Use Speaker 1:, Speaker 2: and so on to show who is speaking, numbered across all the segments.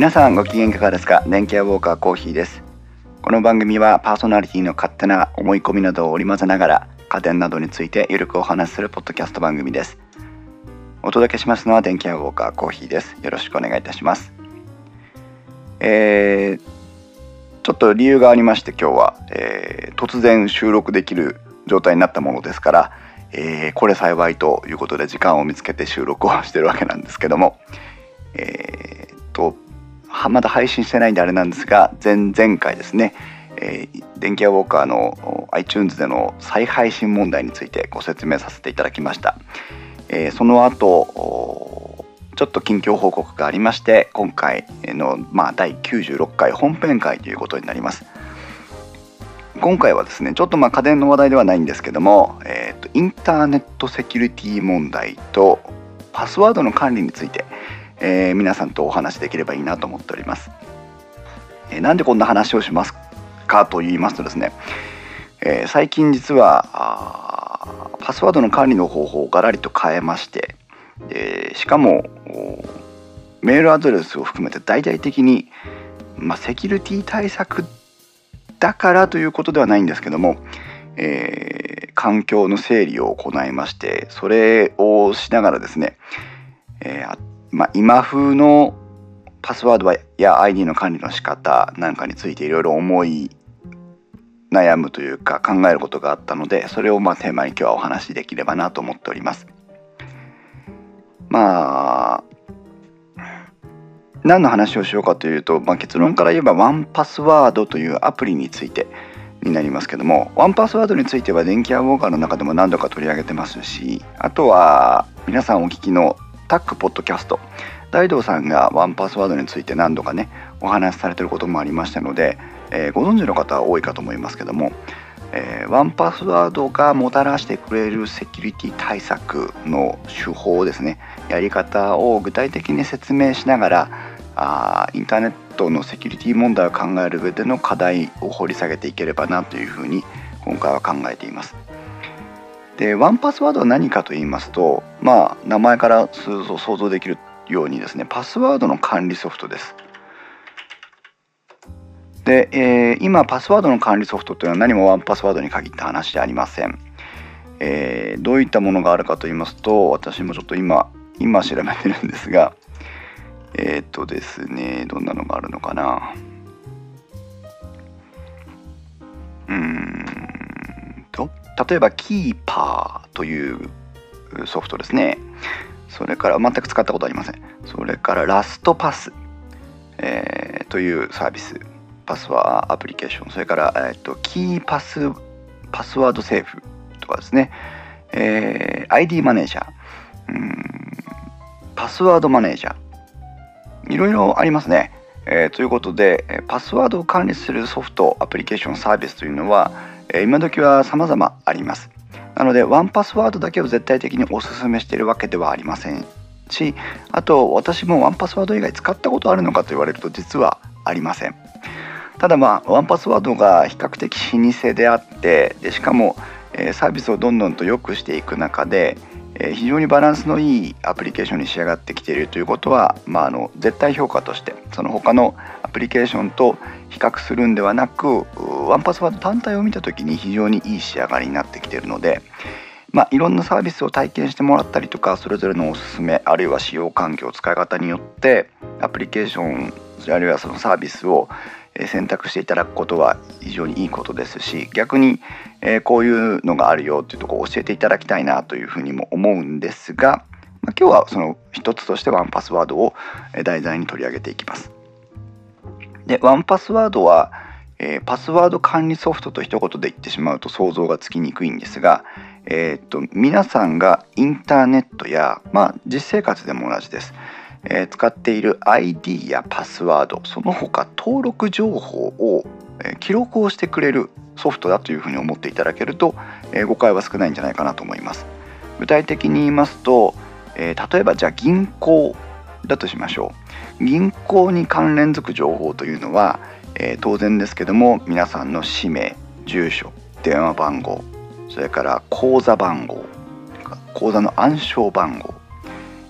Speaker 1: 皆さんご機嫌いかがですか？電気屋ウォーカーコーヒーです。この番組はパーソナリティの勝手な思い込みなどを織り交ぜながら家電などについてゆるくお話しするポッドキャスト番組です。お届けしますのは電気屋ウォーカーコーヒーです。よろしくお願いいたします。えー、ちょっと理由がありまして今日は、えー、突然収録できる状態になったものですから、えー、これ幸いということで時間を見つけて収録をしてるわけなんですけどもえー、っとまだ配信してないんであれなんですが前々回ですね、えー、電気屋ウォーカーの iTunes での再配信問題についてご説明させていただきました、えー、その後ちょっと近況報告がありまして今回の、まあ、第96回本編会ということになります。今回はですねちょっとまあ家電の話題ではないんですけども、えーと、インターネットセキュリティ問題とパスワードの管理について、えー、皆さんとお話できればいいなと思っております、えー、なんでこんな話をしますかと言いますとですね、えー、最近実はパスワードの管理の方法をガラリと変えましてでしかもメールアドレスを含めて大々的に、まあ、セキュリティ対策だからということではないんですけども、えー、環境の整理を行いましてそれをしながらですね、えー、まあ、今風のパスワードや ID の管理の仕方なんかについていろいろ思い悩むというか考えることがあったのでそれをまあテーマに今日はお話しできればなと思っております。まあ何の話をしようかというと、まあ、結論から言えばワンパスワードというアプリについてになりますけどもワンパスワードについては電気屋ウォーカーの中でも何度か取り上げてますしあとは皆さんお聞きのタックポッドキャスト大道さんがワンパスワードについて何度かねお話しされてることもありましたので、えー、ご存知の方は多いかと思いますけども、えー、ワンパスワードがもたらしてくれるセキュリティ対策の手法ですねやり方を具体的に説明しながらあインターネットのセキュリティ問題を考える上での課題を掘り下げていければなというふうに今回は考えています。でワンパスワードは何かと言いますとまあ名前から想像できるようにですねパスワードの管理ソフトです。で、えー、今パスワードの管理ソフトというのは何もワンパスワードに限った話でありません。えー、どういったものがあるかと言いますと私もちょっと今今調べてるんですがえっ、とですねどんなのがあるのかなうん例えばキーパーというソフトですね。それから全く使ったことありません。それからラストパス、えー、というサービス。パスワーアプリケーション。それから、えーと、キーパスパスワードセーフとかですね、えー、ID マネージャー。うんパスワードマネージャー。いろいろありますね、えー、ということでパスワードを管理するソフトアプリケーションサービスというのは今時は様々あります。なのでワンパスワードだけを絶対的におすすめしているわけではありませんしあと私もワンパスワード以外使ったことあるのかと言われると実はありません。ただまあワンパスワードが比較的老舗であってでしかもサービスをどんどんと良くしていく中でえ非常にバランスのいいアプリケーションに仕上がってきているということは、まあ、あの絶対評価としてその他のアプリケーションと比較するんではなくワンパスワード単体を見た時に非常にいい仕上がりになってきているので、まあ、いろんなサービスを体験してもらったりとかそれぞれのおすすめあるいは使用環境使い方によってアプリケーションあるいはそのサービスを選択していただくことは非常にいいことですし逆にえこういうのがあるよっていうとこを教えていただきたいなというふうにも思うんですがま今日はその一つとしてワンパスワードを題材に取り上げていきます。でワンパスワードは、え、パスワード管理ソフトと一言で言ってしまうと想像がつきにくいんですが、えー、っと皆さんがインターネットや、まあ、実生活でも同じです、えー、使っている ID やパスワードその他登録情報を、え記録をしてくれるソフトだというふうに思っていただけると、え誤解は少ないんじゃないかなと思います。具体的に言いますと、え例えばじゃあ銀行だとしましょう。銀行に関連づく情報というのは、え、当然ですけども皆さんの氏名住所電話番号それから口座番号口座の暗証番号、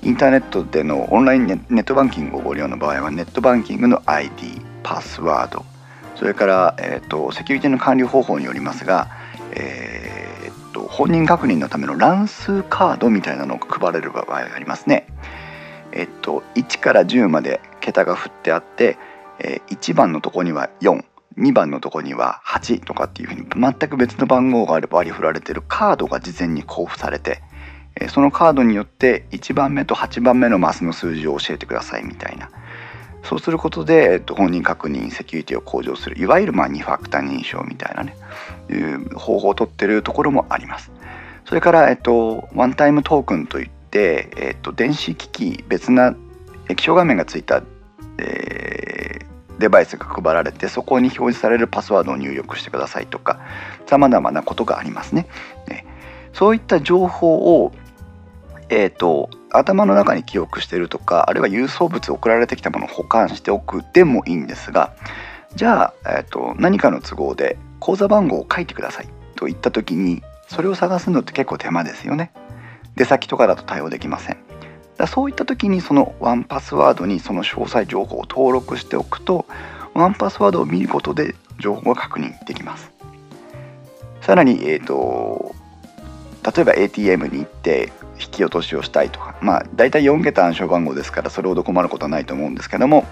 Speaker 1: インターネットでのオンラインネットバンキングをご利用の場合はネットバンキングの ID パスワードそれから、えーと、セキュリティの管理方法によりますが、えーと、本人確認のための乱数カードみたいなのが配れる場合がありますね。えっ、ー、と1から10まで桁が振ってあって、えー、1番のとこには42番のとこには8とかっていうふうに全く別の番号があれば割り振られてるカードが事前に交付されてそのカードによって1番目と8番目のマスの数字を教えてくださいみたいな。そうすることで、えっと、本人確認セキュリティを向上するいわゆるまあ2ファクター認証みたいなねいう方法をとってるところもあります。それから、えっと、ワンタイムトークンといって、えっと、電子機器別な液晶画面がついた、えー、デバイスが配られてそこに表示されるパスワードを入力してくださいとかさまざまなことがありますね。ね。そういった情報をえーと、頭の中に記憶してるとかあるいは郵送物送られてきたものを保管しておくでもいいんですがじゃあ、えーと、何かの都合で口座番号を書いてくださいと言った時にそれを探すのって結構手間ですよね。出先とかだと対応できません。だそういった時にそのワンパスワードにその詳細情報を登録しておくとワンパスワードを見ることで情報が確認できます。さらに、えーと例えば ATM に行って引き落としをしたいとか。まあ大体4桁暗証番号ですからそれほど困ることはないと思うんですけども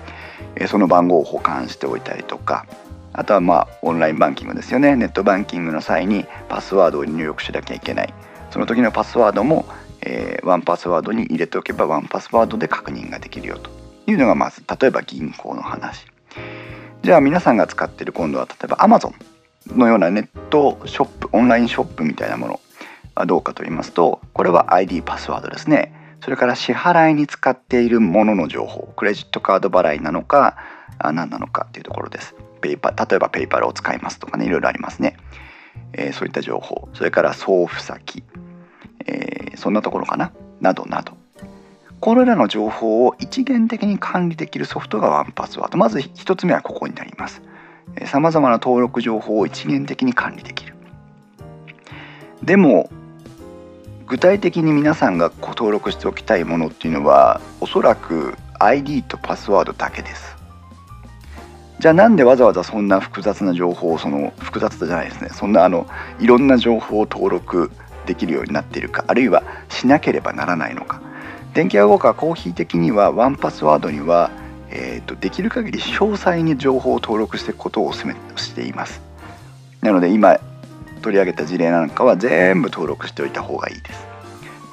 Speaker 1: その番号を保管しておいたりとか。あとはまあオンラインバンキングですよね。ネットバンキングの際にパスワードを入力しなきゃいけない。その時のパスワードも、え、ワンパスワードに入れておけばワンパスワードで確認ができるよというのがまず例えば銀行の話。じゃあ皆さんが使っている今度は例えば Amazon のようなネットショップオンラインショップみたいなもの。はどうかと言いますとこれは ID パスワードですね。それから支払いに使っているものの情報クレジットカード払いなのか何なのかっていうところです。ペイパ例えばペイパルを使いますとかねいろいろありますね、えー、そういった情報。それから送付先、えー、そんなところかな。などなど。これらの情報を一元的に管理できるソフトがワンパスワード。まず1つ目はここになります。さまざまな登録情報を一元的に管理できる。でも具体的に皆さんが登録しておきたいものっていうのはおそらく ID とパスワードだけです。じゃあなんでわざわざそんな複雑な情報をその複雑じゃないですね。そんなあのいろんな情報を登録できるようになっているかあるいはしなければならないのか。電気屋ウォーカーコーヒー的にはワンパスワードには、えーと、できる限り詳細に情報を登録していくことをお勧めしています。なので今取り上げた事例なんかは全部登録しておいた方がいいです。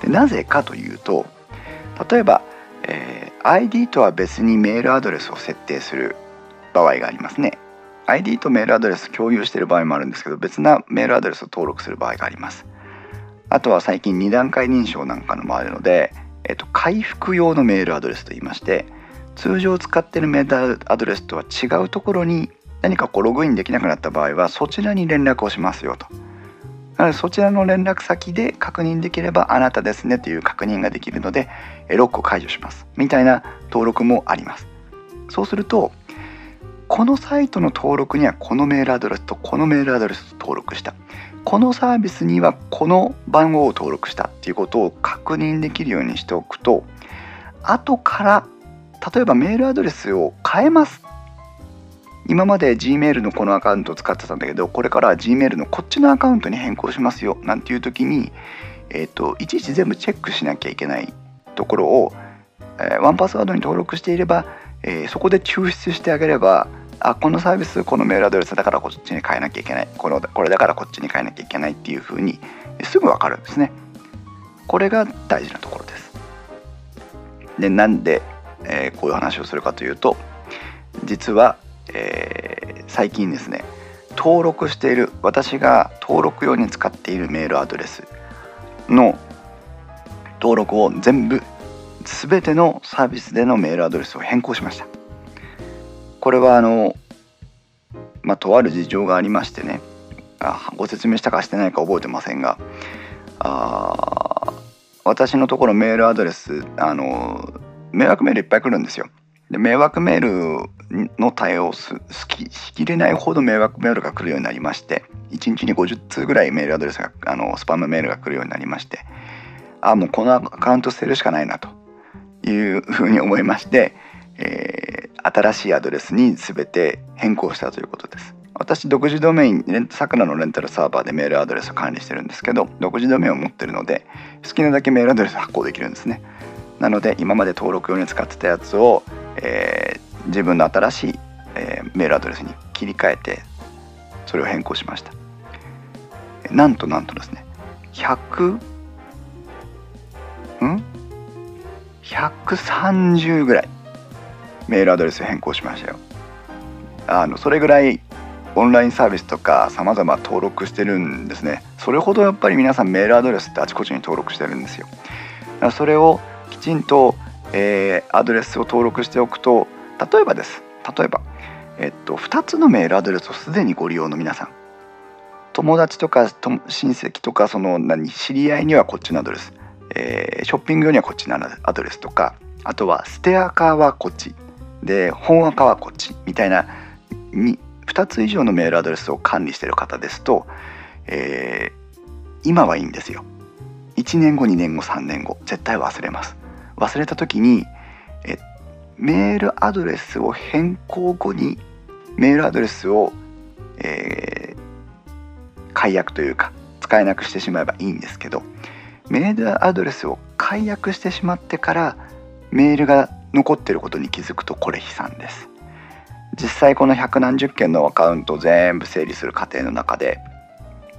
Speaker 1: でなぜかというと例えば、えー、ID とは別にメールアドレスを設定する場合がありますね。ID とメールアドレス共有している場合もあるんですけど別なメールアドレスを登録する場合があります。あとは最近2段階認証なんかのもあるので、えっと、回復用のメールアドレスといいまして通常使っているメールアドレスとは違うところに何かこうログインできなくなった場合はそちらに連絡をしますよと。なのでそちらの連絡先で確認できればあなたですねという確認ができるのでロックを解除します。みたいな登録もあります。そうするとこのサイトの登録にはこのメールアドレスとこのメールアドレスを登録した。このサービスにはこの番号を登録したっていうことを確認できるようにしておくと後から例えばメールアドレスを変えます。今まで Gmail のこのアカウントを使ってたんだけどこれからは Gmail のこっちのアカウントに変更しますよなんていう時に、えーと、いちいち全部チェックしなきゃいけないところを、えー、ワンパスワードに登録していれば、えー、そこで抽出してあげればあこのサービスこのメールアドレスだからこっちに変えなきゃいけないこのこれだからこっちに変えなきゃいけないっていうふうにすぐ分かるんですね。これが大事なところです。でなんで、えー、こういう話をするかというと実はえー、最近ですね登録している私が登録用に使っているメールアドレスの登録を全部全てのサービスでのメールアドレスを変更しました。これはあのまあとある事情がありましてねあご説明したかしてないか覚えてませんがあ私のところメールアドレスあの迷惑メールいっぱい来るんですよ。で迷惑メールの対応すしきれないほど迷惑メールが来るようになりまして1日に50通ぐらいメールアドレスがあのスパムメールが来るようになりましてあもうこのアカウント捨てるしかないなというふうに思いまして、えー、新しいアドレスに全て変更したということです。私独自ドメインさくらのレンタルサーバーでメールアドレスを管理してるんですけど独自ドメインを持ってるので好きなだけメールアドレス発行できるんですねなので今まで登録用に使ってたやつを、えー、自分の新しい、えー、メールアドレスに切り替えてそれを変更しました。なんとなんとですね100ん？130ぐらいメールアドレス変更しましたよ。あのそれぐらいオンラインサービスとか様々登録してるんですね。それほどやっぱり皆さんメールアドレスってあちこちに登録してるんですよ。それをきちんと、えー、アドレスを登録しておくと例えばです。例えば、えっと、2つのメールアドレスをすでにご利用の皆さん。友達とか親戚とかその何知り合いにはこっちのアドレス、えー、ショッピング用にはこっちのアドレスとかあとはステアカーはこっち。で本アカはこっち。みたいなに2つ以上のメールアドレスを管理している方ですと、えー、今はいいんですよ。1年後2年後3年後絶対忘れます。忘れた時にえメールアドレスを変更後にメールアドレスを、えー、解約というか使えなくしてしまえばいいんですけどメールアドレスを解約してしまってからメールが残ってることに気づくとこれ悲惨です。実際この百何十件のアカウントを全部整理する過程の中で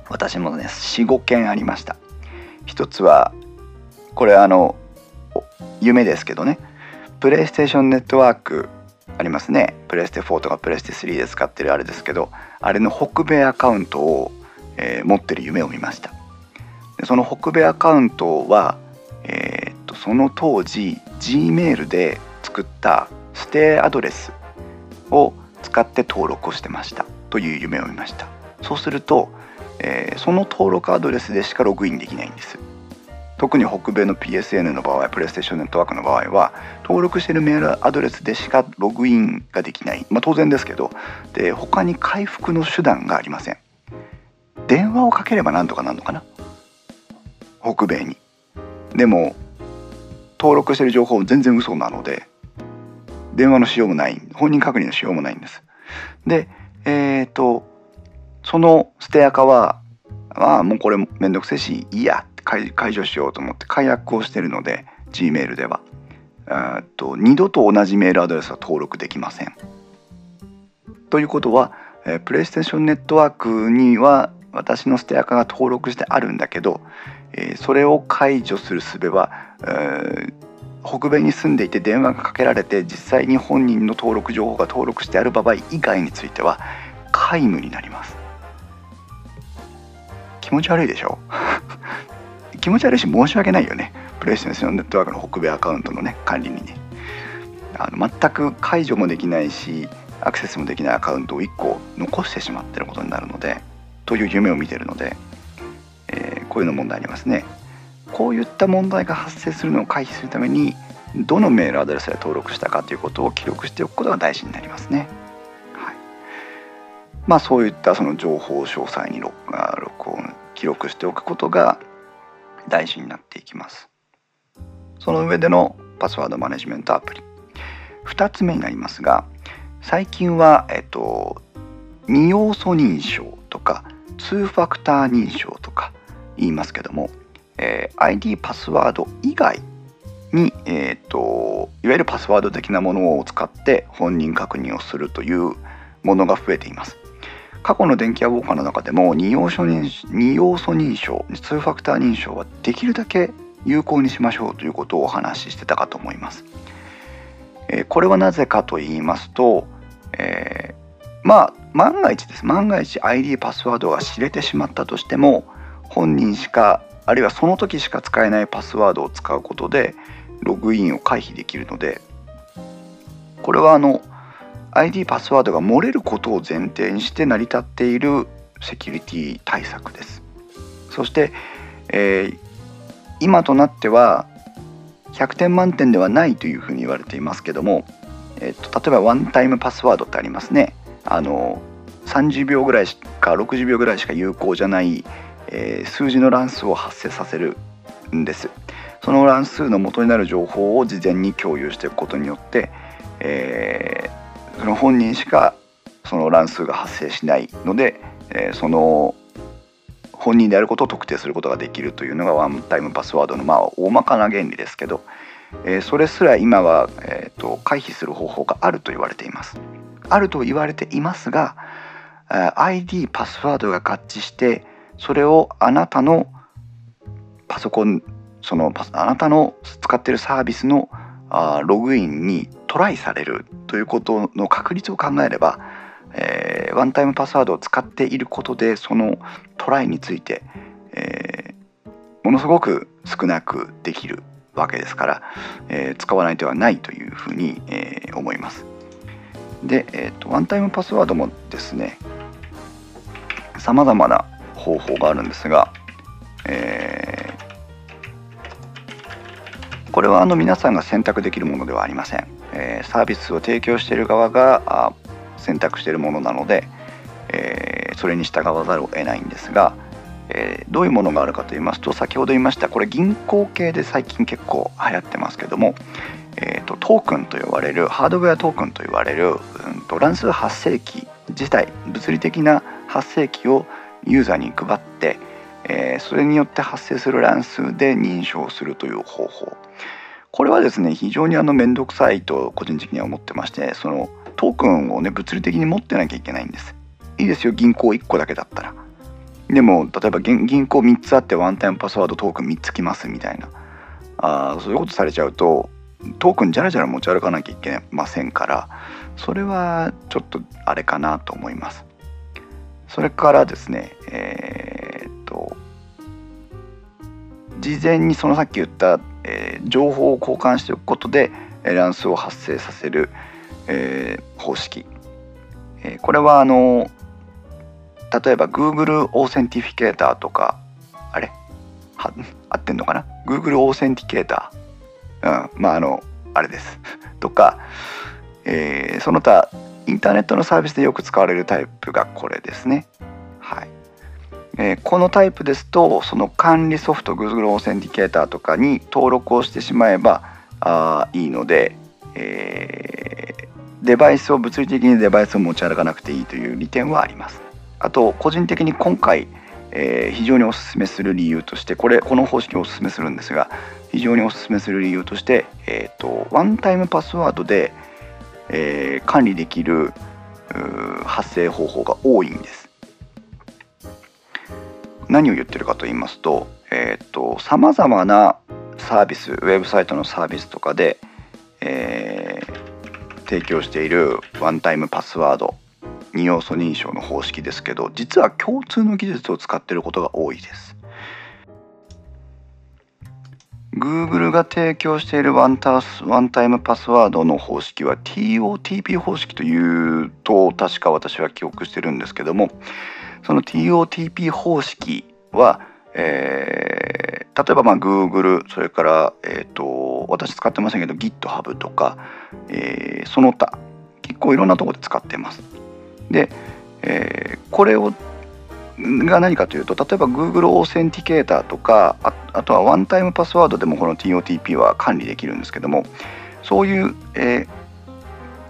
Speaker 1: 私もね45件ありました。一つはこれあの夢ですけどね。プレイステーションネットワークありますね。プレイステ4とかプレイステ3で使ってるあれですけどあれの北米アカウントを、えー、持ってる夢を見ました。でその北米アカウントは、えー、っとその当時 Gmail で作った指定アドレスを使って登録をしてました。という夢を見ました。そうすると、えー、その登録アドレスでしかログインできないんです。特に北米の PSN の場合プレイステーションネットワークの場合は登録しているメールアドレスでしかログインができない、まあ、当然ですけどで他に回復の手段がありません。電話をかければなんとかなるのかな？北米に。でも登録している情報全然嘘なので電話のしようもない。本人確認のしようもないんです。でえっ、ー、とそのステアカはまあもうこれめんどくせえしいいや。解除しようと思って解約をしてるので Gmail では。と二度と同じメールアドレスは登録できません。ということは、えー、プレイステーションネットワークには私のステアカが登録してあるんだけど、えー、それを解除する術は、えー、北米に住んでいて電話がかけられて実際に本人の登録情報が登録してある場合以外については皆無になります。気持ち悪いでしょ？気持ち悪いし申し訳ないよね。プレイステーションネットワークの北米アカウントのね管理にね。あの全く解除もできないしアクセスもできないアカウントを1個残してしまってることになるのでという夢を見てるので、えー、こういうの問題ありますね。こういった問題が発生するのを回避するためにどのメールアドレスで登録したかということを記録しておくことが大事になりますね。はい、まあそういったその情報を詳細に録音記録しておくことが大事になっていきます。その上でのパスワードマネジメントアプリ2つ目になりますが最近は、えっと、2要素認証とか2ファクター認証とか言いますけどもえー、ID パスワード以外に、えーと、いわゆるパスワード的なものを使って本人確認をするというものが増えています。過去の電気屋ウォーカーの中でも2要素認2要素認証2ファクター認証はできるだけ有効にしましょうということをお話ししてたかと思います。え、これはなぜかと言いますと、えー、まあ万が一です万が一 ID パスワードが知れてしまったとしても本人しかあるいはその時しか使えないパスワードを使うことでログインを回避できるのでこれはあの ID パスワードが漏れることを前提にして成り立っているセキュリティ対策です。そして、えー、今となっては100点満点ではないというふうに言われていますけども、えーと、例えばワンタイムパスワードってありますね。あの30秒ぐらいしか60秒ぐらいしか有効じゃないえー、数字の乱数を発生させるんです。その乱数の元になる情報を事前に共有していくことによって、えー、その本人しかその乱数が発生しないので、えー、その本人であることを特定することができるというのがワンタイムパスワードのまあ大まかな原理ですけど、えー、それすら今は、えーと、回避する方法があると言われています。あると言われていますが ID パスワードが合致してそれをあなたのパソコンそのあなたの使ってるサービスのあログインにトライされるということの確率を考えれば、えー、ワンタイムパスワードを使っていることでそのトライについて、えー、ものすごく少なくできるわけですから、えー、使わない手はないというふうに、え、思います。で、えーと、ワンタイムパスワードもですねさまざまな方法があるんですが、えー、これはあの皆さんが選択できるものではありません、えー、サービスを提供している側が選択しているものなので、えー、それに従わざるを得ないんですが、えー、どういうものがあるかと言いますと先ほど言いましたこれ銀行系で最近結構流行ってますけども、えーと、トークンと呼ばれるハードウェアトークンと呼ばれる、うんと、乱数発生器自体物理的な発生器をユーザーに配って、えー、それによって発生する乱数で認証するという方法。これはですね非常にあの面倒くさいと個人的には思ってましてそのトークンをね物理的に持ってなきゃいけないんです。いいですよ銀行1個だけだったら。でも例えば銀行3つあってワンタイムパスワードトークン3つきますみたいな。あそういうことされちゃうとトークンじゃらじゃら持ち歩かなきゃいけませんからそれはちょっとあれかなと思います。それからですねえー、っと事前にそのさっき言った、えー、情報を交換しておくことで乱数を発生させる、えー、方式、えー、これはあの例えば Google Authentificator とかあれ？は合ってんのかな？Google Authenticator、うん、まああのあれです。とか、えー、その他インターネットのサービスでよく使われるタイプがこれですね。はい。えー、このタイプですとその管理ソフト Google オーセンティケーターとかに登録をしてしまえばあいいので、えー、デバイスを物理的にデバイスを持ち歩かなくていいという利点はあります。あと個人的に今回、えー、非常におすすめする理由としてこれこの方式をおすすめするんですが非常におすすめする理由として、えーと、ワンタイムパスワードで、え、管理できる発生方法が多いんです。何を言ってるかと言いますとさまざまなサービスウェブサイトのサービスとかで、えー、提供しているワンタイムパスワード2要素認証の方式ですけど実は共通の技術を使っていることが多いです。Google が提供しているワンタスワンタイムパスワードの方式は TOTP 方式というと確か私は記憶してるんですけどもその TOTP 方式は、えー、例えばまあ Google それから、えーと、私使ってませんけど GitHub とか、えー、その他結構いろんなところで使ってます。で、えー、これをが何かというと例えば Google Authenticator とかあとはワンタイムパスワードでもこの TOTP は管理できるんですけどもそういう、えー、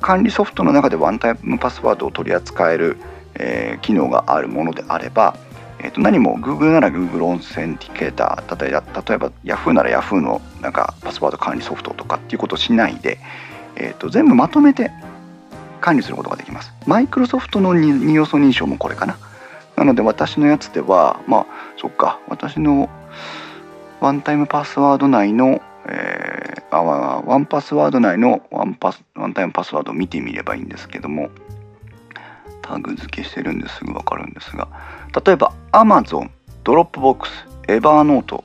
Speaker 1: 管理ソフトの中でワンタイムパスワードを取り扱える、えー、機能があるものであれば、えー、と何も Google なら Google Authenticator 例えば例えば Yahoo なら Yahoo のなんかパスワード管理ソフトとかっていうことをしないで、えー、と全部まとめて管理することができます。マイクロソフトの2要素認証もこれかな。なので私のやつでは、まあ、そっか、私のワンタイムパスワード内の、えー、あワンパスワード内のワンパスワンタイムパスワードを見てみればいいんですけども、タグ付けしてるんですぐわかるんですが、例えば Amazon、Dropbox、Evernote、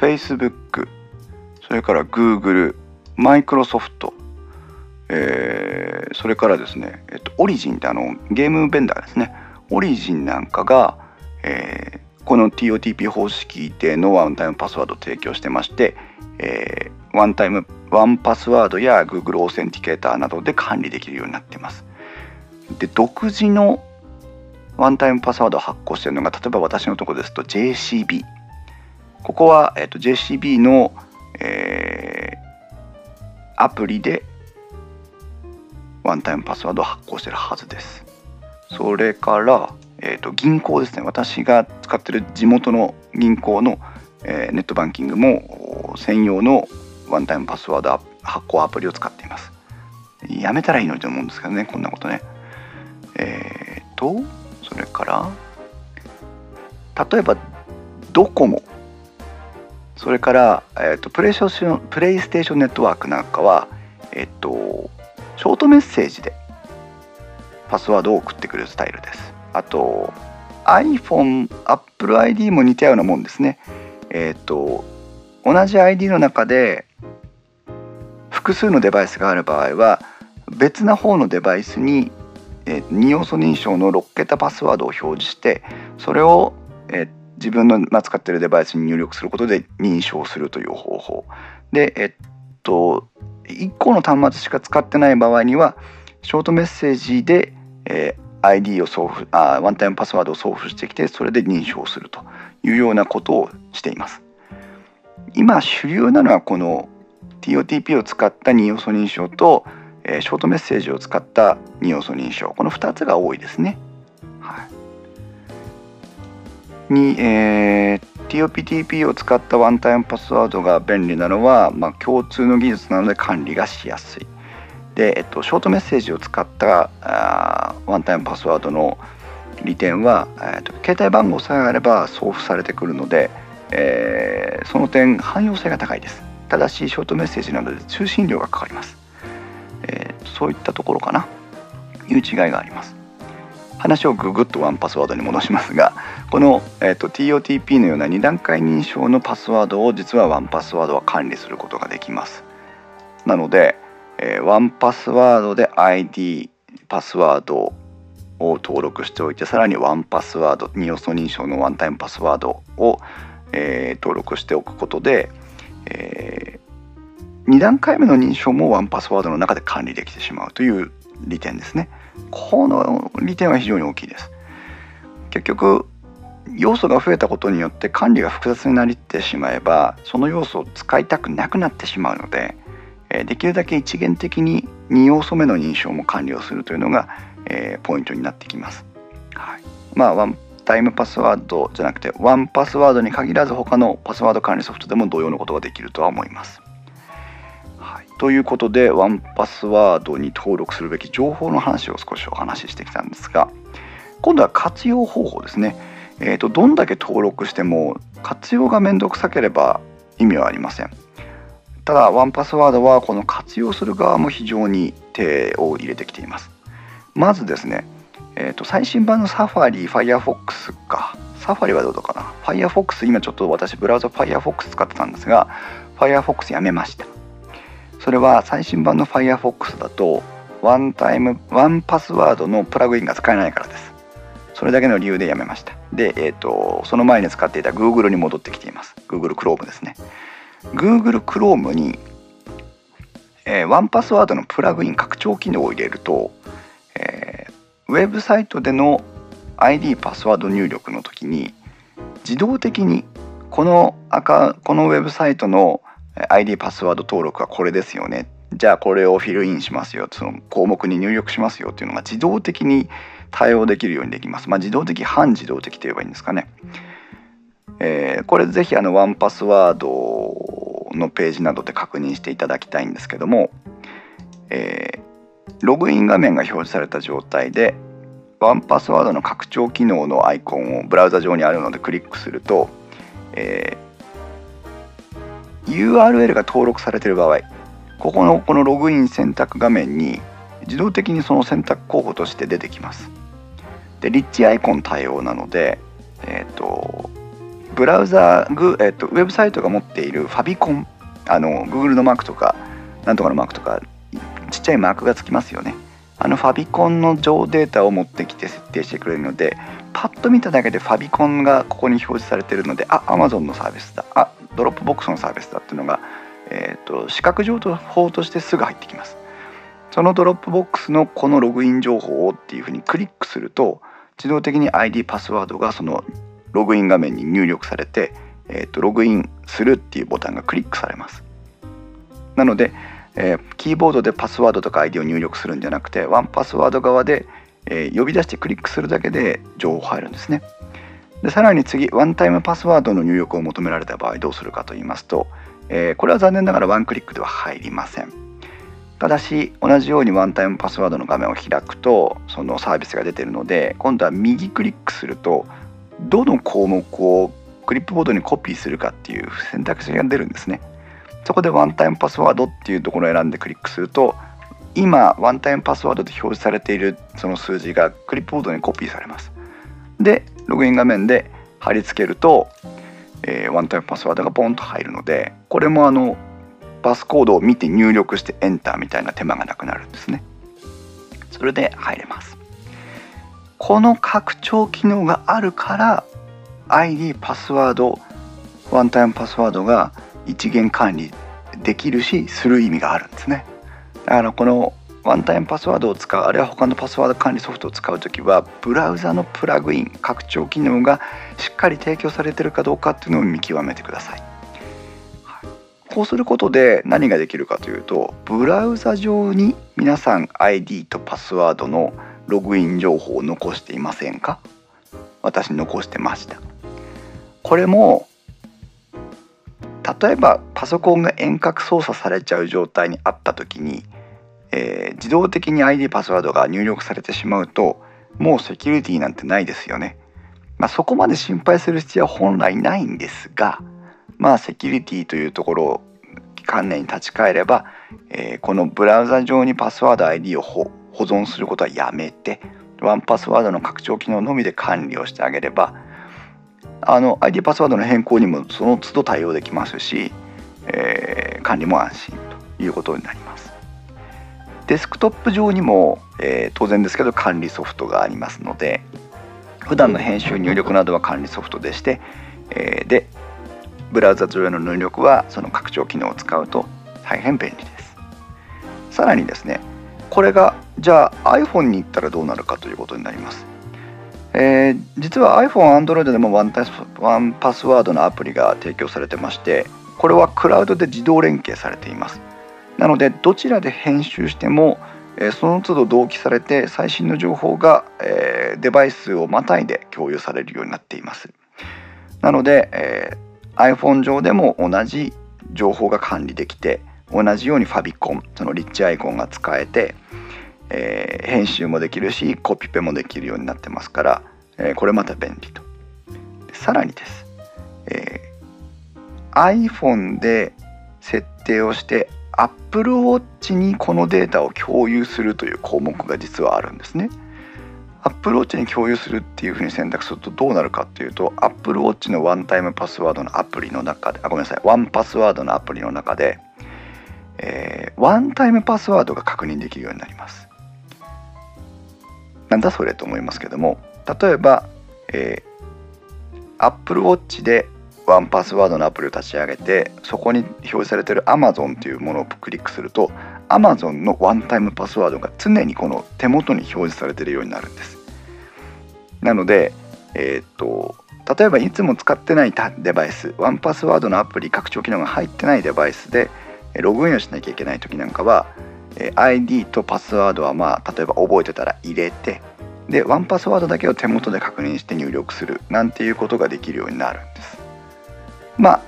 Speaker 1: Facebook、それから Google、Microsoft、えー、それからですね、えっと、 Origin ってあのゲームベンダーですね。 Origin なんかが、えー、この TOTP 方式でのワンタイムパスワードを提供してまして、えー、ワンタイム1Password や Google Authenticator などで管理できるようになっています。で独自のワンタイムパスワードを発行しているのが例えば私のところですと JCB ここは、えーと、JCB のえー、アプリでワンタイムパスワードを発行してるはずです。それから、えーと、銀行ですね。私が使ってる地元の銀行の、えー、ネットバンキングも専用のワンタイムパスワード発行アプリを使っています。やめたらいいのにと思うんですけどねこんなことね。え、ー、とそれから例えばドコモ。それから、えーと、プレイステーションプレイステーションネットワークなんかはえっ、ー、とショートメッセージでパスワードを送ってくるスタイルです。あと iPhone、Apple ID も似たようなもんですね。えっ、ー、と同じ ID の中で複数のデバイスがある場合は別な方のデバイスに、え、2要素認証の6桁パスワードを表示してそれを、えー、自分の使っているデバイスに入力することで認証するという方法。でえっと1個の端末しか使ってない場合にはショートメッセージで、えー、ID を送付あワンタイムパスワードを送付してきてそれで認証するというようなことをしています。今主流なのはこの TOTP を使った2要素認証と、えー、ショートメッセージを使った2要素認証この2つが多いですね。はい、に、えー、TOPTP を使ったワンタイムパスワードが便利なのは、まあ、共通の技術なので管理がしやすい。で、えっと、ショートメッセージを使ったあワンタイムパスワードの利点は、えっと、携帯番号さえあれば送付されてくるので、えー、その点汎用性が高いです。ただしショートメッセージなどで通信料がかかります、えー、そういったところかな。いう違いがあります。話をググッとワンパスワードに戻しますがこの、えーと、TOTP のような2段階認証のパスワードを実はワンパスワードは管理することができます。なので、えー、ワンパスワードで ID パスワードを登録しておいてさらにワンパスワード2要素認証のワンタイムパスワードを、えー、登録しておくことで、え、2段階目の認証もワンパスワードの中で管理できてしまうという利点ですね。この利点は非常に大きいです。結局要素が増えたことによって管理が複雑になってしまえばその要素を使いたくなくなってしまうのでできるだけ一元的に2要素目の認証も完了するというのが、え、ポイントになってきます。はい、まあワンタイムパスワードじゃなくてワンパスワードに限らず他のパスワード管理ソフトでも同様のことができるとは思います。ということでワンパスワードに登録するべき情報の話を少しお話ししてきたんですが今度は活用方法ですね。えーと、どんだけ登録しても活用がめんどくさければ意味はありません。ただワンパスワードはこの活用する側も非常に手を入れてきています。まずですねえーと、最新版のサファリ、Firefox か。サファリはどうかな？Firefox、今ちょっと私ブラウザ Firefox 使ってたんですが、Firefox やめました。それは最新版の Firefox だと、ワンタイム、ワンパスワードのプラグインが使えないからです。それだけの理由でやめました。で、えっ、ー、と、その前に使っていた Google に戻ってきています。Google Chrome ですね。Google Chrome に、えー、ワンパスワードのプラグイン拡張機能を入れると、えー、ウェブサイトでの ID パスワード入力の時に自動的にこの赤このウェブサイトの ID パスワード登録はこれですよねじゃあこれをフィルインしますよその項目に入力しますよっていうのが自動的に対応できるようにできます。まあ、自動的半自動的と言えばいいんですかね。えー、これぜひあのワンパスワードのページなどで確認していただきたいんですけども、えー、ログイン画面が表示された状態でワンパスワードの拡張機能のアイコンをブラウザ上にあるのでクリックすると、えー、URL が登録されている場合ここのこのログイン選択画面に自動的にその選択候補として出てきます。でリッチアイコン対応なので、えーと、ブラウザグ、えーと、ウェブサイトが持っているファビコンあの Google のマークとかなんとかのマークとかちっちゃいマークがつきますよねあのファビコンの上データを持ってきて設定してくれるのでパッと見ただけでファビコンがここに表示されてるのであ Amazon のサービスだ。あ Dropbox のサービスだっていうのが、えーと、視覚情報としてすぐ入ってきます。その Dropbox のこのログイン情報をっていうふうにクリックすると自動的に ID パスワードがそのログイン画面に入力されて、えーとログインするっていうボタンがクリックされます。なので、えー、キーボードでパスワードとか ID を入力するんじゃなくてワンパスワード側で、えー、呼び出してクリックするだけで情報入るんですね。でさらに次ワンタイムパスワードの入力を求められた場合どうするかと言いますと、えー、これは残念ながらワンクリックでは入りません。ただし同じようにワンタイムパスワードの画面を開くとそのサービスが出てるので今度は右クリックするとどの項目をクリップボードにコピーするかっていう選択肢が出るんですね。そこでワンタイムパスワードっていうところを選んでクリックすると今ワンタイムパスワードで表示されているその数字がクリップボードにコピーされます。でログイン画面で貼り付けると、えー、ワンタイムパスワードがポンと入るのでこれもあのパスコードを見て入力してエンターみたいな手間がなくなるんですね。それで入れます。この拡張機能があるから ID パスワードワンタイムパスワードが一元管理できるしする意味があるんですね。だからこのワンタイムパスワードを使うあるいは他のパスワード管理ソフトを使う時はブラウザのプラグイン拡張機能がしっかり提供されているかどうかっていうのを見極めてください。こうすることで何ができるかというとブラウザ上に皆さん ID とパスワードのログイン情報を残していませんか？私残してました。これも例えばパソコンが遠隔操作されちゃう状態にあった時に、えー、自動的に ID パスワードが入力されてしまうともうセキュリティなんてないですよね。まあ、そこまで心配する必要は本来ないんですがまあセキュリティというところを観念に立ち返れば、えー、このブラウザ上にパスワード ID を保存することはやめてワンパスワードの拡張機能のみで管理をしてあげればあの ID パスワードの変更にもその都度対応できますし、えー、管理も安心ということになります。デスクトップ上にも、えー、当然ですけど管理ソフトがありますので普段の編集入力などは管理ソフトでして、えー、でブラウザ上への入力はその拡張機能を使うと大変便利です。さらにですねこれがじゃあ iPhone に行ったらどうなるかということになります。えー、実は iPhone、Android でもワンワンパスワードのアプリが提供されてましてこれはクラウドで自動連携されています。なのでどちらで編集しても、えー、その都度同期されて最新の情報が、えー、デバイスをまたいで共有されるようになっています。なので、えー、iPhone 上でも同じ情報が管理できて同じようにファビコンそのリッチアイコンが使えてえー、編集もできるしコピペもできるようになってますから、えー、これまた便利と。さらにです、えー、iPhone で設定をして Apple Watch にこのデータを共有するという項目が実はあるんですね。Apple Watch に共有するっていうふうに選択するとどうなるかっていうと Apple Watch のワンタイムパスワードのアプリの中であごめんなさい。ワンパスワードのアプリの中で、えー、ワンタイムパスワードが確認できるようになります。なんだそれと思いますけども例えば、えー、Apple Watch でワンパスワードのアプリを立ち上げてそこに表示されている Amazon というものをクリックすると Amazon のワンタイムパスワードが常にこの手元に表示されているようになるんです。なのでえー、っと例えばいつも使ってないデバイスワンパスワードのアプリ拡張機能が入ってないデバイスでログインをしなきゃいけない時なんかはえ ID とパスワードはまあ例えば覚えてたら入れてでワンパスワードだけを手元で確認して入力するなんていうことができるようになるんです。まあ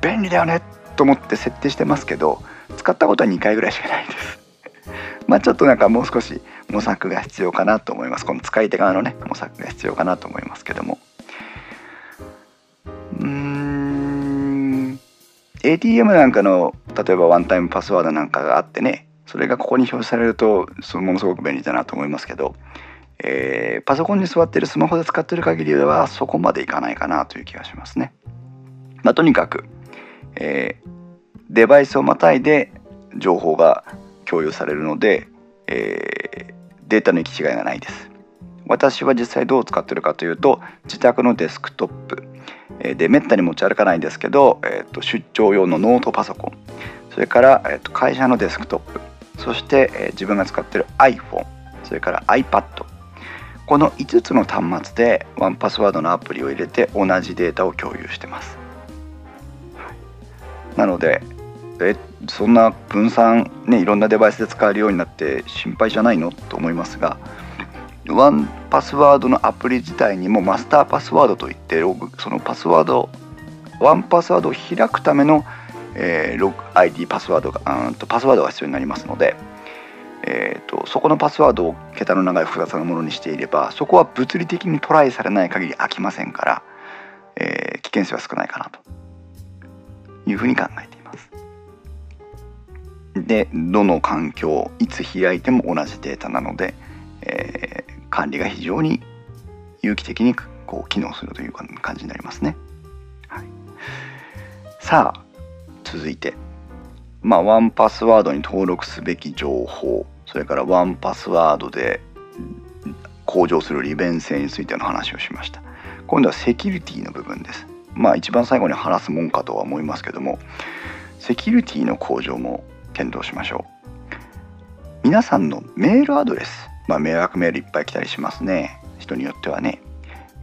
Speaker 1: 便利だよねと思って設定してますけど使ったことは2回ぐらいしかないです。まあちょっとなんかもう少し模索が必要かなと思います。この使い手側のね模索が必要かなと思いますけども。うーん。ATM なんかの例えばワンタイムパスワードなんかがあってねそれがここに表示されるとそのものすごく便利だなと思いますけど、えー、パソコンに座っているスマホで使っている限りではそこまでいかないかなという気がしますね。まあ、とにかく、えー、デバイスをまたいで情報が共有されるので、えー、データの行き違いがないです。私は実際どう使ってるかというと自宅のデスクトップでめったに持ち歩かないんですけど、えー、と出張用のノートパソコンそれから、えー、と会社のデスクトップそして、え、自分が使ってる iPhone それから iPad この5つの端末でワンパスワードのアプリを入れて同じデータを共有してます、なのでえそんな分散ねいろんなデバイスで使えるようになって心配じゃないの？と思いますがワンパスワードのアプリ自体にもマスターパスワードといってそのパスワードワンパスワードを開くための、えー、ログ ID パスワードがうんとパスワードが必要になりますので、えーと、そこのパスワードを桁の長い複雑なものにしていればそこは物理的にトライされない限り開きませんから、えー、危険性は少ないかなというふうに考えています。でどの環境いつ開いても同じデータなので、えー、管理が非常に有機的にこう機能するという感じになりますね。はい、さあ続いて、まあ、ワンパスワードに登録すべき情報。それからワンパスワードで向上する利便性についての話をしました。今度はセキュリティの部分です。まあ一番最後に話すもんかとは思いますけどもセキュリティの向上も検討しましょう。皆さんのメールアドレス。まあ迷惑メールいっぱい来たりしますね。人によってはね。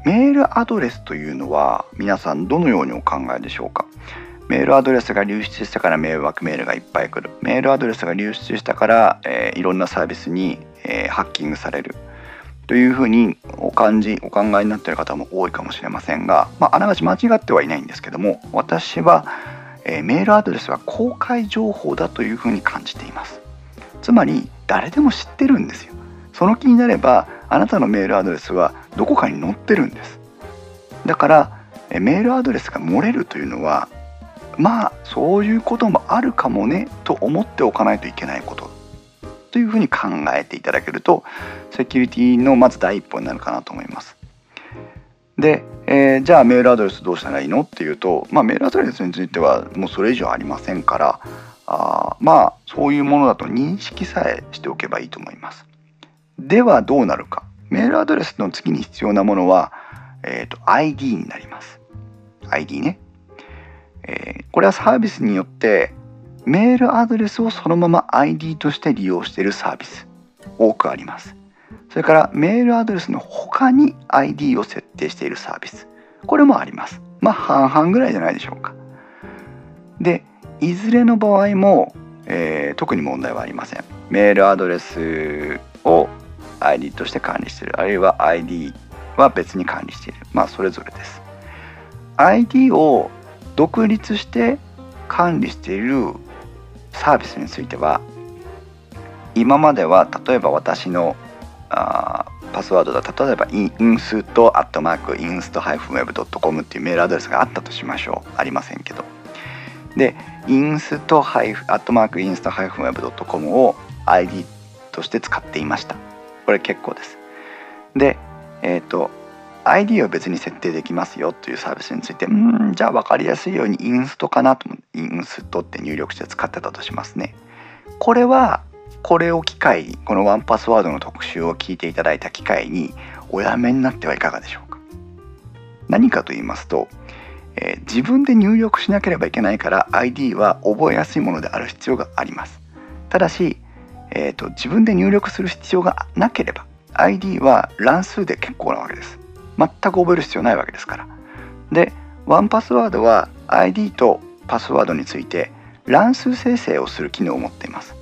Speaker 1: メールアドレスというのは皆さんどのようにお考えでしょうか？メールアドレスが流出したから迷惑メールがいっぱい来る。メールアドレスが流出したから、えー、いろんなサービスに、えー、ハッキングされる。というふうにお感じお考えになっている方も多いかもしれませんが、まあ、あながち間違ってはいないんですけども私は、えー、メールアドレスは公開情報だというふうに感じています。つまり誰でも知ってるんですよ。その気になればあなたのメールアドレスはどこかに載ってるんです。だからメールアドレスが漏れるというのはまあそういうこともあるかもねと思っておかないといけないことというふうに考えていただけるとセキュリティのまず第一歩になるかなと思います。で、えー、じゃあメールアドレスどうしたらいいの？っていうと、まあ、メールアドレスについてはもうそれ以上ありませんからあまあそういうものだと認識さえしておけばいいと思います。ではどうなるかメールアドレスの次に必要なものは、えーと、と ID になります。ID ね。え、これはサービスによってメールアドレスをそのまま ID として利用しているサービス多くあります。それからメールアドレスの他に ID を設定しているサービスこれもあります。まあ半々ぐらいじゃないでしょうか。でいずれの場合も、えー、特に問題はありません。メールアドレスを ID として管理しているあるいは ID は別に管理している。まあそれぞれです。ID を独立して管理しているサービスについては今までは例えば私のあパスワードだ例えばインストアットマークインストハイフンウェブドットコムっていうメールアドレスがあったとしましょう。ありませんけど。でインストアットマークインストハイフンウェブドットコムを ID として使っていました。これ結構です。でえっ、ー、と ID を別に設定できますよというサービスについてうんじゃあ分かりやすいようにインストかなと思ってインストって入力して使ってたとしますね。これはこれを機会にこのワンパスワードの特集を聞いていただいた機会におやめになってはいかがでしょうか。何かと言いますと、えー、自分で入力しなければいけないから ID は覚えやすいものである必要があります。ただし、えーと自分で入力する必要がなければ ID は乱数で結構なわけです。全く覚える必要ないわけですから。で、ワンパスワードは ID とパスワードについて乱数生成をする機能を持っています。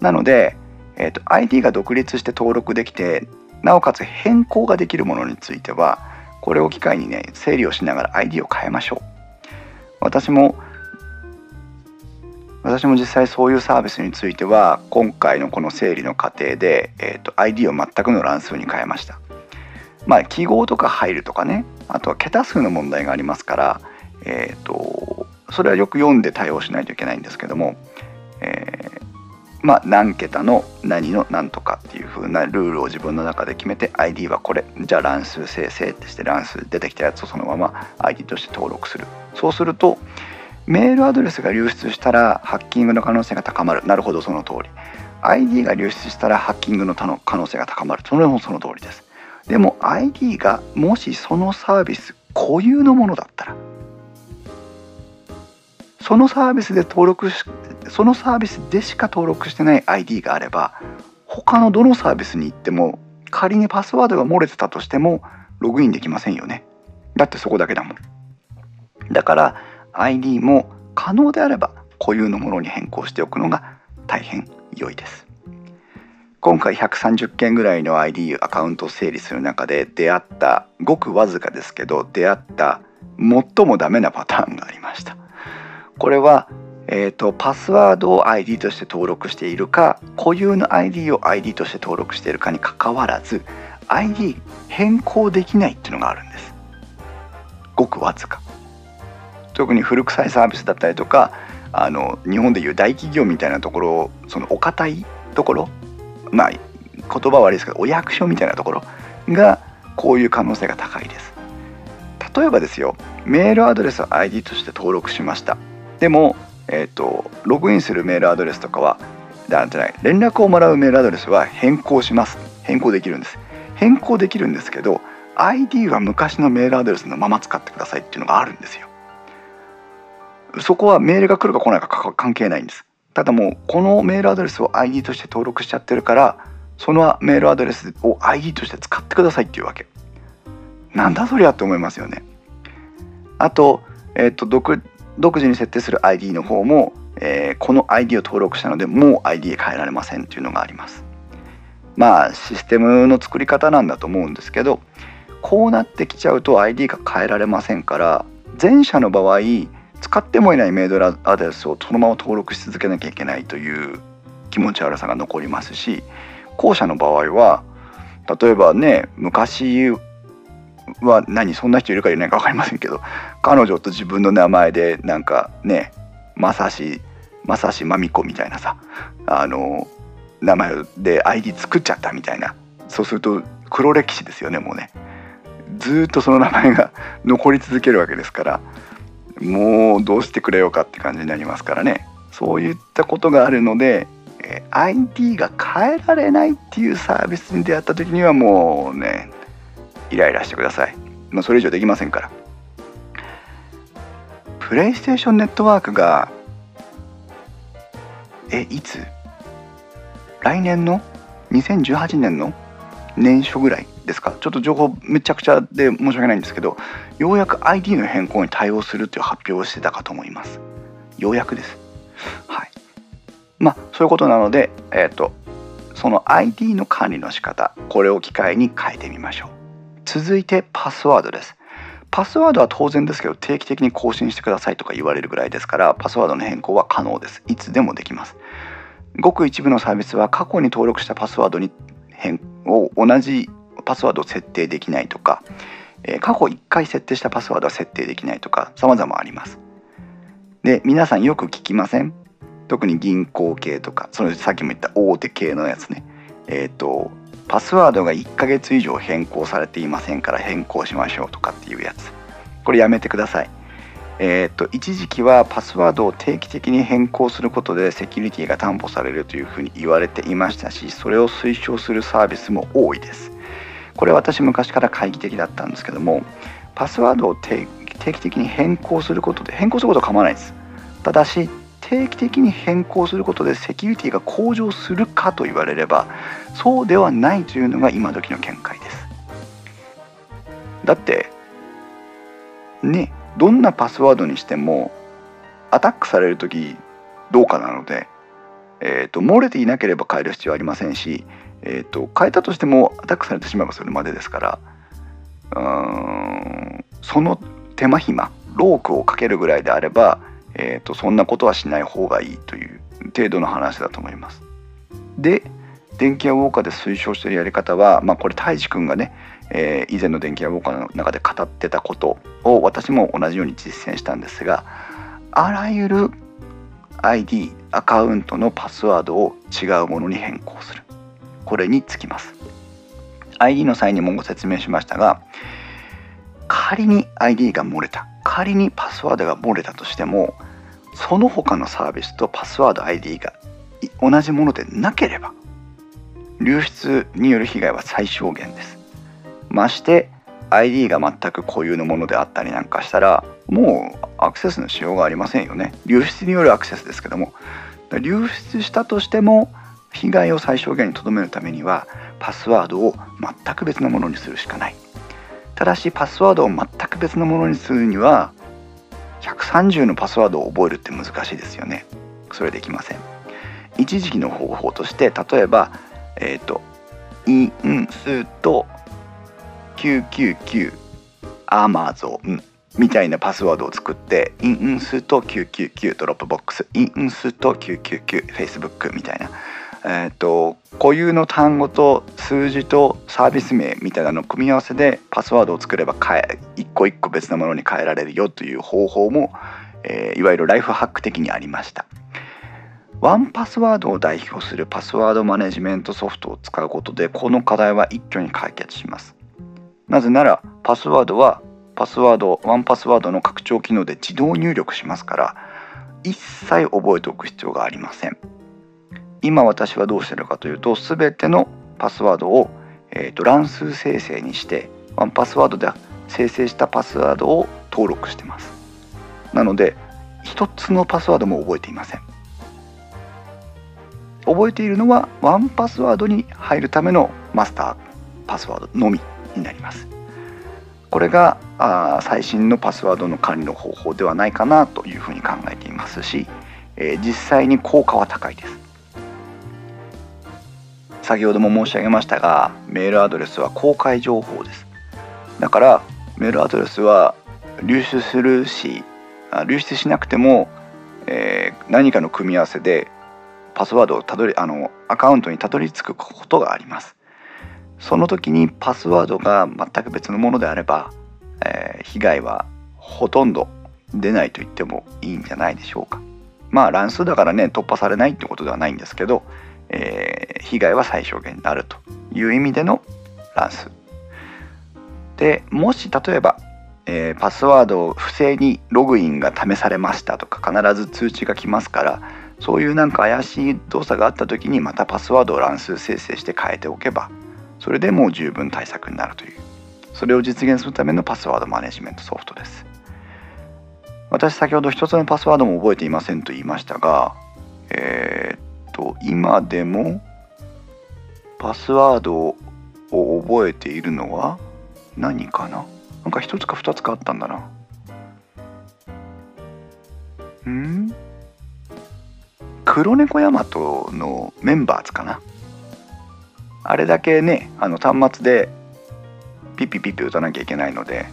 Speaker 1: なので、えーと、ID が独立して登録できてなおかつ変更ができるものについてはこれを機会にね整理をしながら ID を変えましょう。私も私も実際そういうサービスについては今回のこの整理の過程で、えーと ID を全くの乱数に変えました。まあ、記号とか入るとかね。あとは桁数の問題がありますから、えーと、それはよく読んで対応しないといけないんですけども、えー、まあ、何桁の何の何とかっていう風なルールを自分の中で決めて ID はこれじゃあ乱数生成ってして乱数出てきたやつをそのまま ID として登録する。そうするとメールアドレスが流出したらハッキングの可能性が高まる。なるほどその通り。ID が流出したらハッキングの可能性が高まる。それもその通りです。でも ID がもしそのサービス固有のものだったらそのサービスで登録しそのサービスでしか登録してない ID があれば他のどのサービスに行っても仮にパスワードが漏れてたとしてもログインできませんよね。だってそこだけだもん。だから ID も可能であれば固有のものに変更しておくのが大変良いです。今回130件ぐらいの ID アカウントを整理する中で出会ったごくわずかですけど出会った最もダメなパターンがありました。これはえーと、パスワードを ID として登録しているか固有の ID を ID として登録しているかにかかわらず ID 変更できないっていうのがあるんです。ごくわずか。特に古臭いサービスだったりとかあの日本でいう大企業みたいなところそのお堅いところまあ言葉は悪いですけどお役所みたいなところがこういう可能性が高いです。例えばですよメールアドレスを ID として登録しました。でもえーと、ログインするメールアドレスとかはなんてない連絡をもらうメールアドレスは変更します。変更できるんです。変更できるんですけど ID は昔のメールアドレスのまま使ってくださいっていうのがあるんですよ。そこはメールが来るか来ないか関係ないんです。ただもうこのメールアドレスを ID として登録しちゃってるからそのメールアドレスを ID として使ってくださいっていうわけ。なんだそりゃって思いますよね。あと,、えーと独独自に設定する ID の方も、えー、この ID を登録したのでもう ID 変えられませんっていうのがあります。まあシステムの作り方なんだと思うんですけどこうなってきちゃうと ID が変えられませんから前者の場合使ってもいないメールアドレスをそのまま登録し続けなきゃいけないという気持ち悪さが残りますし後者の場合は例えばね昔は何そんな人いるかいないか分かりませんけど彼女と自分の名前でなんかねまさしまさしまみこみたいなさあの名前で ID 作っちゃったみたいなそうすると黒歴史ですよねもうね。ずっとその名前が残り続けるわけですからもうどうしてくれようかって感じになりますからね。そういったことがあるので ID が変えられないっていうサービスに出会った時にはもうねイライラしてください。まあ、それ以上できませんから。プレイステーションネットワークが、え、いつ？来年の？2018年の？年初ぐらい？ですか？ちょっと情報めちゃくちゃで申し訳ないんですけどようやく ID の変更に対応するっていう発表をしてたかと思いますようやくですはいまあそういうことなのでえっ、ー、とその ID の管理の仕方これを機会に変えてみましょう続いてパスワードです。パスワードは当然ですけど定期的に更新してくださいとか言われるぐらいですからパスワードの変更は可能です。いつでもできます。ごく一部のサービスは過去に登録したパスワードに変を同じパスワードを設定できないとか、え過去1回設定したパスワードは設定できないとか様々あります。で皆さんよく聞きません？特に銀行系とかそのさっきも言った大手系のやつね。えっ、ー、とパスワードが1ヶ月以上変更されていませんから変更しましょうとかっていうやつ。これやめてください。えっ、と一時期はパスワードを定期的に変更することでセキュリティが担保されるというふうに言われていましたしそれを推奨するサービスも多いです。これ私昔から懐疑的だったんですけどもパスワードを定期的に変更することで変更することは構わないです。ただし定期的に変更することでセキュリティが向上するかと言われればそうではないというのが今時の見解です。だってねどんなパスワードにしてもアタックされる時どうかなので、えーと、漏れていなければ変える必要はありませんし、えーと、変えたとしてもアタックされてしまえばそれまでですからうんその手間暇ロークをかけるぐらいであればえーと、そんなことはしない方がいいという程度の話だと思います。で電気屋ウォーカーで推奨しているやり方は、まあ、これ太一くんがね、えー、以前の電気屋ウォーカーの中で語ってたことを私も同じように実践したんですがあらゆる ID アカウントのパスワードを違うものに変更するこれにつきます。ID の際にもご説明しましたが仮に ID が漏れた仮にパスワードが漏れたとしてもその他のサービスとパスワード ID が同じものでなければ流出による被害は最小限です。まして ID が全く固有のものであったりなんかしたらもうアクセスのしようがありませんよね。流出によるアクセスですけども流出したとしても被害を最小限にとどめるためにはパスワードを全く別のものにするしかない。ただしパスワードを全く別のものにするには130のパスワードを覚えるって難しいですよね。それできません。一時期の方法として例えばえっ、ー、とインスト999アマゾンみたいなパスワードを作ってインスト999 Dropbox インスト999フェイスブックみたいな。えーと、固有の単語と数字とサービス名みたいなのを組み合わせでパスワードを作れば変え一個一個別なものに変えられるよという方法も、えー、いわゆるライフハック的にありました。ワンパスワードを代表するパスワードマネジメントソフトを使うことでこの課題は一挙に解決します。なぜならパスワードはパスワードワンパスワードの拡張機能で自動入力しますから一切覚えておく必要がありません。今私はどうしてるかというと全てのパスワードを、えーと、乱数生成にしてワンパスワードで生成したパスワードを登録してます。なので一つのパスワードも覚えていません。覚えているのはワンパスワードに入るためのマスターパスワードのみになります。これがあ最新のパスワードの管理の方法ではないかなというふうに考えていますし、えー、実際に効果は高いです。先ほども申し上げましたがメールアドレスは公開情報です。だからメールアドレスは流出するし流出しなくても、えー、何かの組み合わせでパスワードをたどりあのアカウントにたどり着くことがあります。その時にパスワードが全く別のものであれば、えー、被害はほとんど出ないと言ってもいいんじゃないでしょうか。まあ乱数だからね突破されないってことではないんですけどえー、被害は最小限になるという意味での乱数。でもし例えば、えー、パスワードを不正にログインが試されましたとか必ず通知が来ますからそういうなんか怪しい動作があった時にまたパスワードを乱数生成して変えておけばそれでもう十分対策になるという。それを実現するためのパスワードマネジメントソフトです。私先ほど一つのパスワードも覚えていませんと言いましたが、えー、と今でもパスワードを覚えているのは何かな？なんか一つか二つかあったんだな。ん？黒猫ヤマトのメンバーズかな？あれだけねあの端末でピッピピッピ打たなきゃいけないので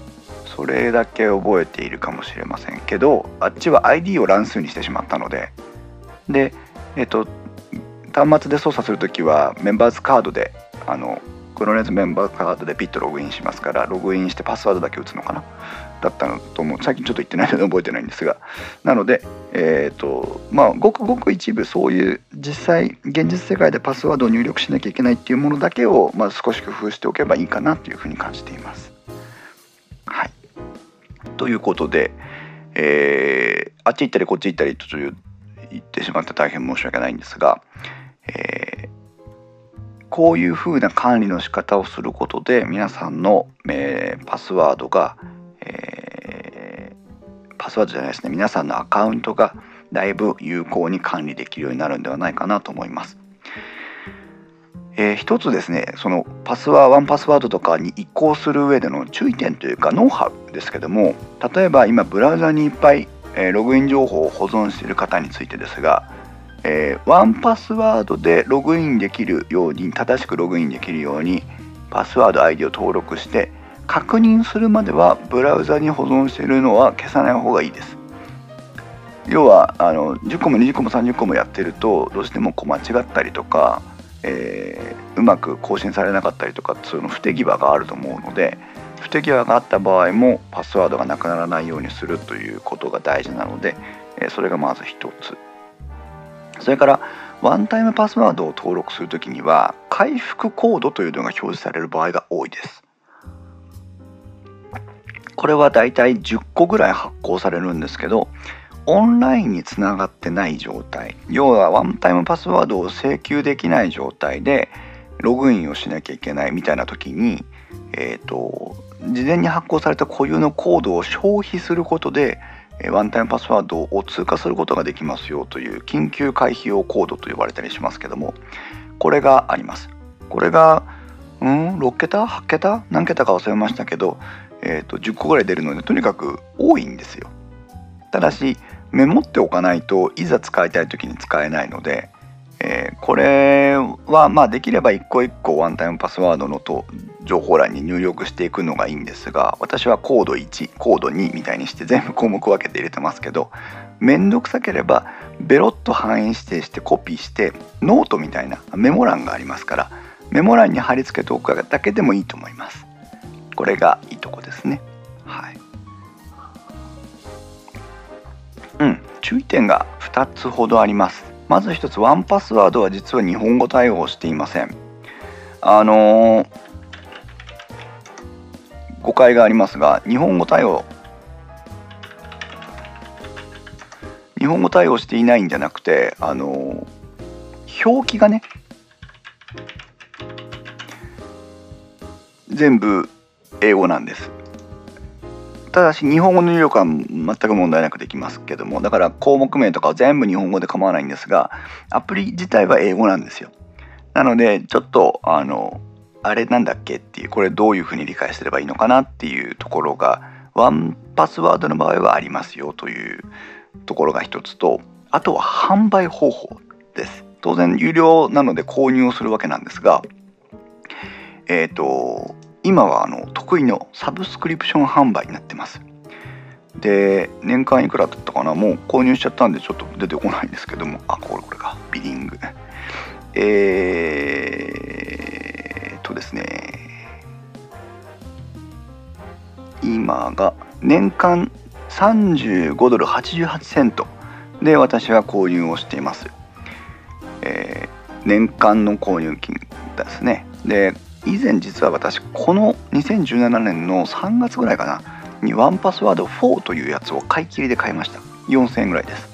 Speaker 1: それだけ覚えているかもしれませんけどあっちは ID を乱数にしてしまったので。でえっと端末で操作するときはメンバーズカードであのクロネズメンバーカードでピッとログインしますからログインしてパスワードだけ打つのかな？だったのと思う。最近ちょっと言ってないので覚えてないんですが。なのでえっ、ー、とまあごくごく一部そういう実際現実世界でパスワードを入力しなきゃいけないっていうものだけを、まあ、少し工夫しておけばいいかなというふうに感じています。はい。ということで、えー、あっち行ったりこっち行ったりという言ってしまって大変申し訳ないんですがえー、こういうふうな管理の仕方をすることで皆さんの、えー、パスワードが、えー、パスワードじゃないですね皆さんのアカウントがだいぶ有効に管理できるようになるんではないかなと思います。えー、一つですねそのパスワードワンパスワードとかに移行する上での注意点というかノウハウですけども例えば今ブラウザにいっぱい、えー、ログイン情報を保存している方についてですがえー、ワンパスワードでログインできるように正しくログインできるようにパスワード ID を登録して確認するまではブラウザに保存しているのは消さない方がいいです。要はあの10個も20個も30個もやってるとどうしてもこう間違ったりとか、えー、うまく更新されなかったりとかその不手際があると思うので不手際があった場合もパスワードがなくならないようにするということが大事なので、えそれがまず一つ。それからワンタイムパスワードを登録するときには回復コードというのが表示される場合が多いです。これはだいたい10個ぐらい発行されるんですけどオンラインにつながってない状態要はワンタイムパスワードを請求できない状態でログインをしなきゃいけないみたいな時にえっ、ー、と事前に発行された固有のコードを消費することでワンタイムパスワードを通過することができますよという緊急回避用コードと呼ばれたりしますけどもこれがあります。これがうん6桁？8桁？何桁か忘れましたけど、えーと、10個ぐらい出るのでとにかく多いんですよ。ただしメモっておかないといざ使いたい時に使えないので、えー、これはまあできれば一個一個ワンタイムパスワードのと情報欄に入力していくのがいいんですが私はコード1コード2みたいにして全部項目分けて入れてますけど面倒くさければベロッと範囲指定してコピーしてノートみたいなメモ欄がありますからメモ欄に貼り付けておくだけでもいいと思います。これがいいとこですね。はい。うん注意点が2つほどあります。まず1つワンパスワードは実は日本語対応していません。あのー、誤解がありますが日本語対応日本語対応していないんじゃなくてあの表記がね全部英語なんです。ただし日本語の入力は全く問題なくできますけどもだから項目名とかは全部日本語で構わないんですがアプリ自体は英語なんですよ。なのでちょっとあのあれなんだっけっていうこれどういうふうに理解すればいいのかなっていうところがワンパスワードの場合はありますよというところが一つとあとは販売方法です。当然有料なので購入をするわけなんですがえっ、ー、と今はあの得意のサブスクリプション販売になってます。で年間いくらだったかな？もう購入しちゃったんでちょっと出てこないんですけども。あこれこれか。ビリング。えーとですね。今が年間35ドル88セント。で私は購入をしています、えー、年間の購入金ですね。で以前実は私この2017年の3月ぐらいかなにワンパスワード4というやつを買い切りで買いました。4000円ぐらいです。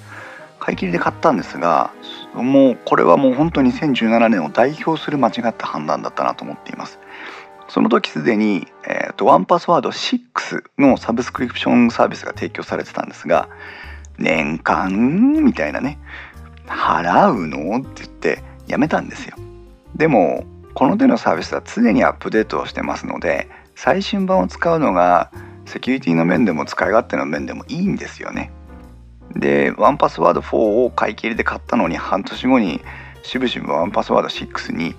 Speaker 1: 買い切りで買ったんですがもうこれはもう本当に2017年を代表する間違った判断だったなと思っています。その時すでに、えーと、ワンパスワード6のサブスクリプションサービスが提供されてたんですが年間みたいなね払うの？って言ってやめたんですよ。でもこの手のサービスは常にアップデートをしてますので最新版を使うのがセキュリティの面でも使い勝手の面でもいいんですよね。でワンパスワード4を買い切りで買ったのに半年後にしぶしぶワンパスワード6に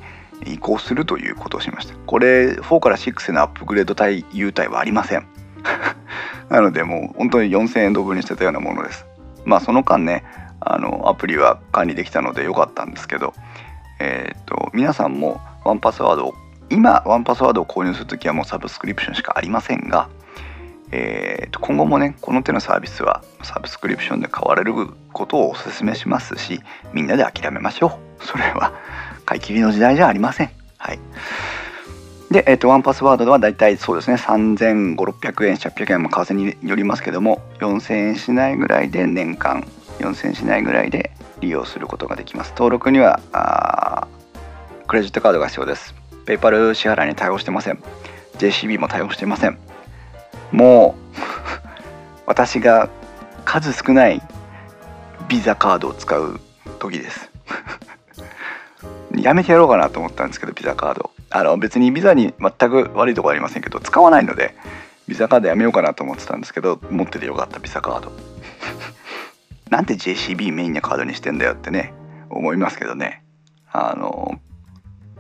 Speaker 1: 移行するということをしました。これ4から6へのアップグレード対優待はありません。なのでもう本当に4000円ドブにしてたようなものです。まあその間ねあのアプリは管理できたので良かったんですけどえっ、と皆さんもワンパスワードを今ワンパスワードを購入する時はもうサブスクリプションしかありませんが、えー、と今後もねこの手のサービスはサブスクリプションで買われることをお勧めしますしみんなで諦めましょう。それは買い切りの時代じゃありません。はい。で、えー、とワンパスワードではだいたいそうですね3500600円800円も為替によりますけども4000円しないぐらいで年間4000円しないぐらいで利用することができます登録にはあクレジットカードが必要です。ペイパル支払いに対応してません。JCB も対応していません。もう 私が数少ないビザカードを使う時です やめてやろうかなと思ったんですけどビザカードあの別にビザに全く悪いとこありませんけど使わないのでビザカードやめようかなと思ってたんですけど持っててよかったビザカード なんで JCB メインのカードにしてんだよってね思いますけどね。あの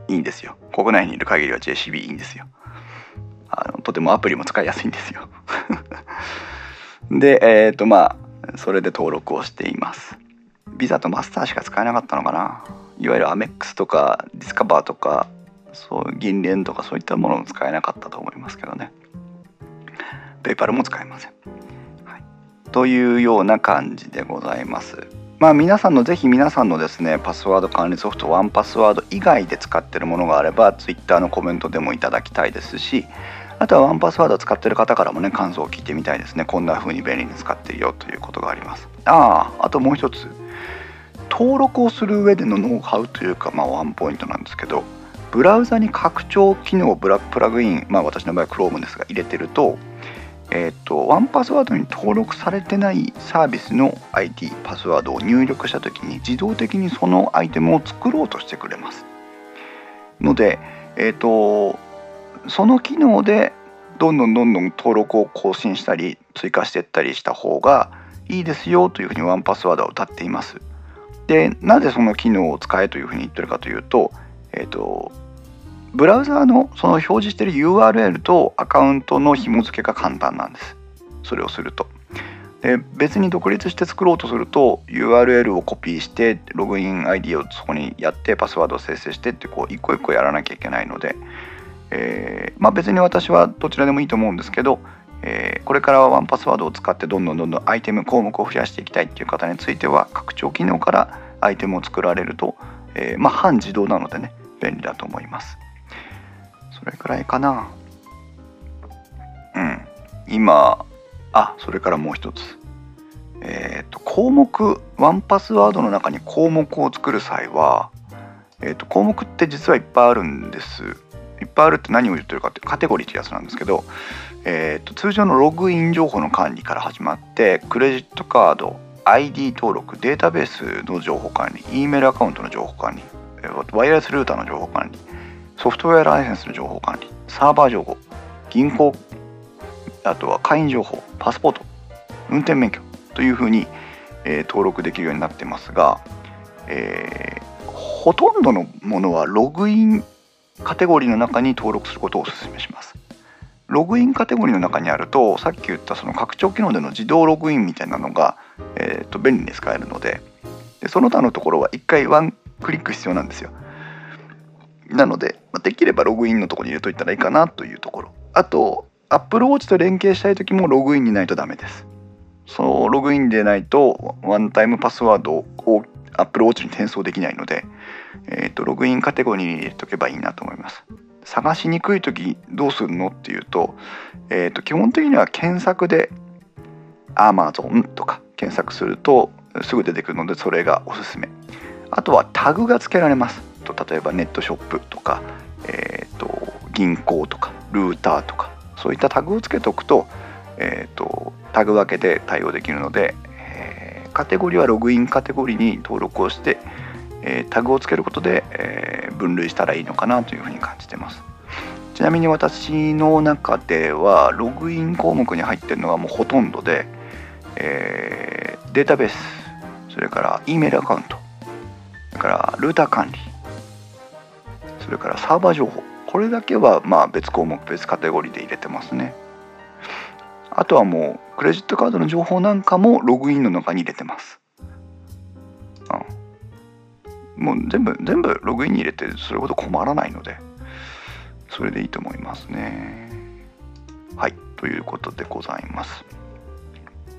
Speaker 1: いいんですよ。国内にいる限りは JCB いいんですよ。あのとてもアプリも使いやすいんですよ。でえっ、ー、とまあそれで登録をしています。ビザとマスターしか使えなかったのかな？いわゆるアメックスとかディスカバーとかそう銀聯とかそういったものも使えなかったと思いますけどね。ペイパルも使えません、というような感じでございます。まあ皆さんのぜひ皆さんのですねパスワード管理ソフトワンパスワード以外で使ってるものがあれば Twitter のコメントでもいただきたいですしあとはワンパスワード使ってる方からもね感想を聞いてみたいですね。こんな風に便利に使ってるよということがあります。あああともう一つ。登録をする上でのノウハウというかまあワンポイントなんですけどブラウザに拡張機能ブラックプラグインまあ私の場合 Chrome ですが入れてるとえっ、ー、と、ワンパスワードに登録されてないサービスの ID パスワードを入力した時に自動的にそのアイテムを作ろうとしてくれます。ので、えっ、ー、と、その機能でどんどんどんどん登録を更新したり追加していったりした方がいいですよというふうにワンパスワードは歌っています。でなぜその機能を使えというふうに言ってるかというと,、えーと、ブラウザーのその表示している URL とアカウントの紐付けが簡単なんです。それをすると。で別に独立して作ろうとすると URL をコピーしてログイン ID をそこにやってパスワードを生成してってこう一個一個やらなきゃいけないので、えー、まあ、別に私はどちらでもいいと思うんですけど、えー、これからはワンパスワードを使ってどんどんどんどんアイテム項目を増やしていきたいっていう方については拡張機能からアイテムを作られると、えー、まあ、半自動なのでね便利だと思いますそれくらいかな。うん。今あそれからもう一つ。えっ、ー、と項目ワンパスワードの中に項目を作る際は、えー、と項目って実はいっぱいあるんです。いっぱいあるって何を言ってるかってカテゴリーってやつなんですけど、えー、と通常のログイン情報の管理から始まってクレジットカード ID 登録データベースの情報管理 E メールアカウントの情報管理ワイヤレスルーターの情報管理ソフトウェアライセンスの情報管理サーバー情報銀行あとは会員情報パスポート運転免許というふうに、えー、登録できるようになってますが、えー、ほとんどのものはログインカテゴリーの中に登録することをお勧めします。ログインカテゴリーの中にあるとさっき言ったその拡張機能での自動ログインみたいなのが、えー、と便利に使えるのででその他のところは一回ワンクリック必要なんですよ。なので、まできればログインのとこに入れといたらいいかなというところ。あと、Apple Watch と連携したい時もログインにないとダメです。そのログインでないとワンタイムパスワードを Apple Watch に転送できないので、えーと、ログインカテゴリーに入れとけばいいなと思います。探しにくい時どうするのっていうと,、えーと、基本的には検索で Amazon とか検索するとすぐ出てくるのでそれがおすすめ。あとはタグが付けられます。と例えばネットショップとか、えーと、銀行とかルーターとかそういったタグをつけておくと,、えーとタグ分けで対応できるので、えー、カテゴリーはログインカテゴリーに登録をして、えー、タグをつけることで、えー、分類したらいいのかなというふうに感じてます。ちなみに私の中ではログイン項目に入ってるのはもうほとんどで、えー、データベースそれから E メールアカウントそれからルーター管理それからサーバー情報これだけはまあ別項目別カテゴリーで入れてますねあとはもうクレジットカードの情報なんかもログインの中に入れてます。うん、もう全部全部ログインに入れてそれほど困らないのでそれでいいと思いますね。はいということでございます。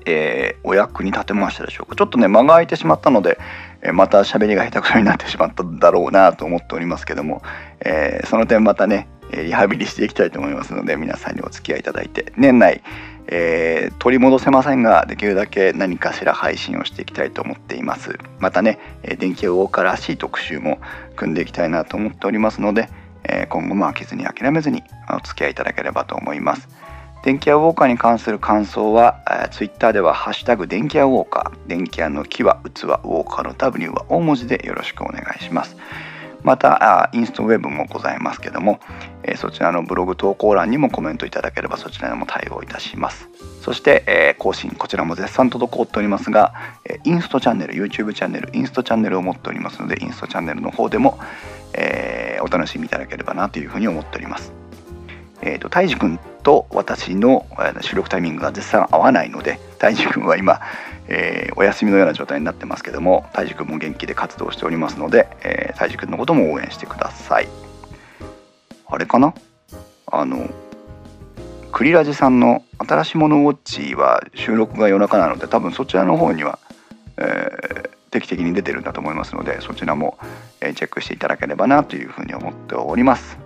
Speaker 1: えー、お役に立てましたでしょうか？ちょっとね間が空いてしまったので、えー、また喋りが下手くそになってしまっただろうなと思っておりますけども、えー、その点またねリハビリしていきたいと思いますので皆さんにお付き合いいただいて年内えー、取り戻せませんができるだけ何かしら配信をしていきたいと思っています。またね電気ウォーカーらしい特集も組んでいきたいなと思っておりますので、え、今後も飽きずに諦めずにお付き合いいただければと思います。電気屋ウォーカーに関する感想は、えー、ツイッターでは「ハッシュタグ電気屋ウォーカー」電気屋の木は器ウォーカーの W は大文字でよろしくお願いします。またインストウェブもございますけども、えー、そちらのブログ投稿欄にもコメントいただければそちらにも対応いたします。そして、えー、更新こちらも絶賛滞っておりますが、えー、インストチャンネル YouTube チャンネルインストチャンネルを持っておりますのでインストチャンネルの方でも、え、お楽しみいただければなというふうに思っております。えーと、たいじくんと私の収録タイミングが絶賛合わないのでたいじくんは今、えー、お休みのような状態になってますけどもたいじくんも元気で活動しておりますのでたいじくんのことも応援してください。あれかな？あのクリラジさんの新しいものウォッチは収録が夜中なので多分そちらの方には、えー、定期的に出てるんだと思いますのでそちらも、え、チェックしていただければなというふうに思っております。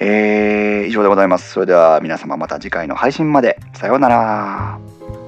Speaker 1: えー、以上でございます。それでは皆様また次回の配信まで。さようなら。